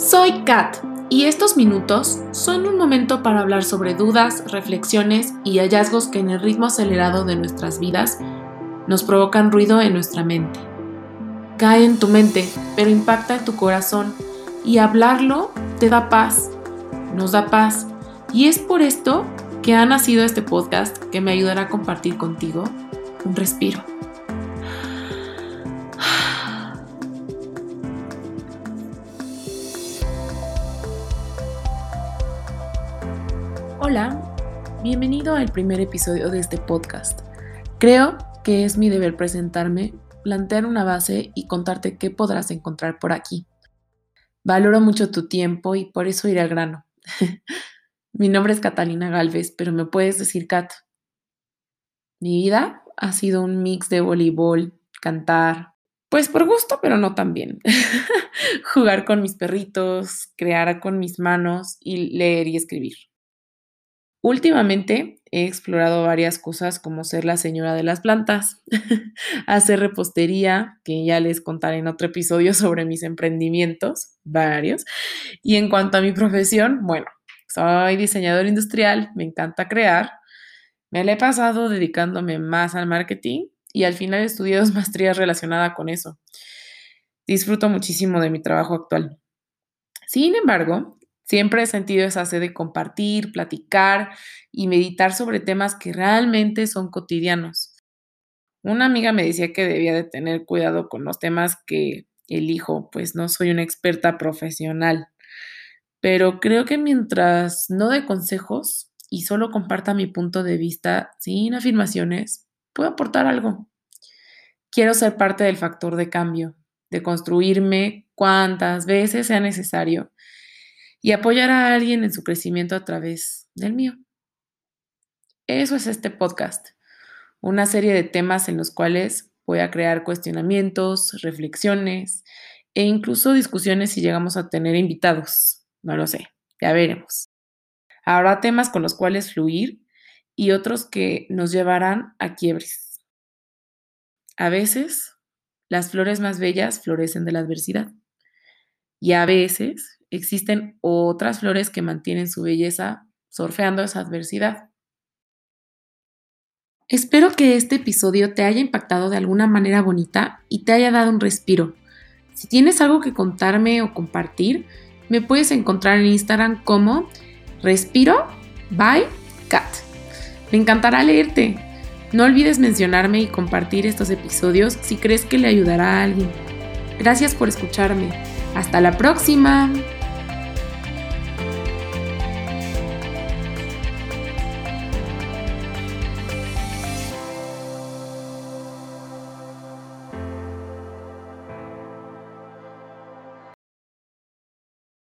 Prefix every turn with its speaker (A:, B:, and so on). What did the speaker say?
A: Soy Kat y estos minutos son un momento para hablar sobre dudas, reflexiones y hallazgos que en el ritmo acelerado de nuestras vidas nos provocan ruido en nuestra mente. Cae en tu mente, pero impacta en tu corazón y hablarlo te da paz, nos da paz. Y es por esto que ha nacido este podcast que me ayudará a compartir contigo un respiro. Hola, bienvenido al primer episodio de este podcast. Creo que es mi deber presentarme, plantear una base y contarte qué podrás encontrar por aquí. Valoro mucho tu tiempo y por eso iré al grano. mi nombre es Catalina Galvez, pero me puedes decir Kat. Mi vida ha sido un mix de voleibol, cantar, pues por gusto, pero no tan bien. Jugar con mis perritos, crear con mis manos y leer y escribir. Últimamente he explorado varias cosas como ser la señora de las plantas, hacer repostería, que ya les contaré en otro episodio sobre mis emprendimientos, varios. Y en cuanto a mi profesión, bueno, soy diseñador industrial, me encanta crear. Me la he pasado dedicándome más al marketing y al final estudié dos maestrías relacionadas con eso. Disfruto muchísimo de mi trabajo actual. Sin embargo, Siempre he sentido esa sed de compartir, platicar y meditar sobre temas que realmente son cotidianos. Una amiga me decía que debía de tener cuidado con los temas que elijo, pues no soy una experta profesional. Pero creo que mientras no dé consejos y solo comparta mi punto de vista sin afirmaciones, puedo aportar algo. Quiero ser parte del factor de cambio, de construirme cuantas veces sea necesario y apoyar a alguien en su crecimiento a través del mío. Eso es este podcast, una serie de temas en los cuales voy a crear cuestionamientos, reflexiones e incluso discusiones si llegamos a tener invitados. No lo sé, ya veremos. Habrá temas con los cuales fluir y otros que nos llevarán a quiebres. A veces, las flores más bellas florecen de la adversidad y a veces existen otras flores que mantienen su belleza surfeando esa adversidad. Espero que este episodio te haya impactado de alguna manera bonita y te haya dado un respiro. Si tienes algo que contarme o compartir, me puedes encontrar en Instagram como Respiro by Cat. Me encantará leerte. No olvides mencionarme y compartir estos episodios si crees que le ayudará a alguien. Gracias por escucharme. Hasta la próxima.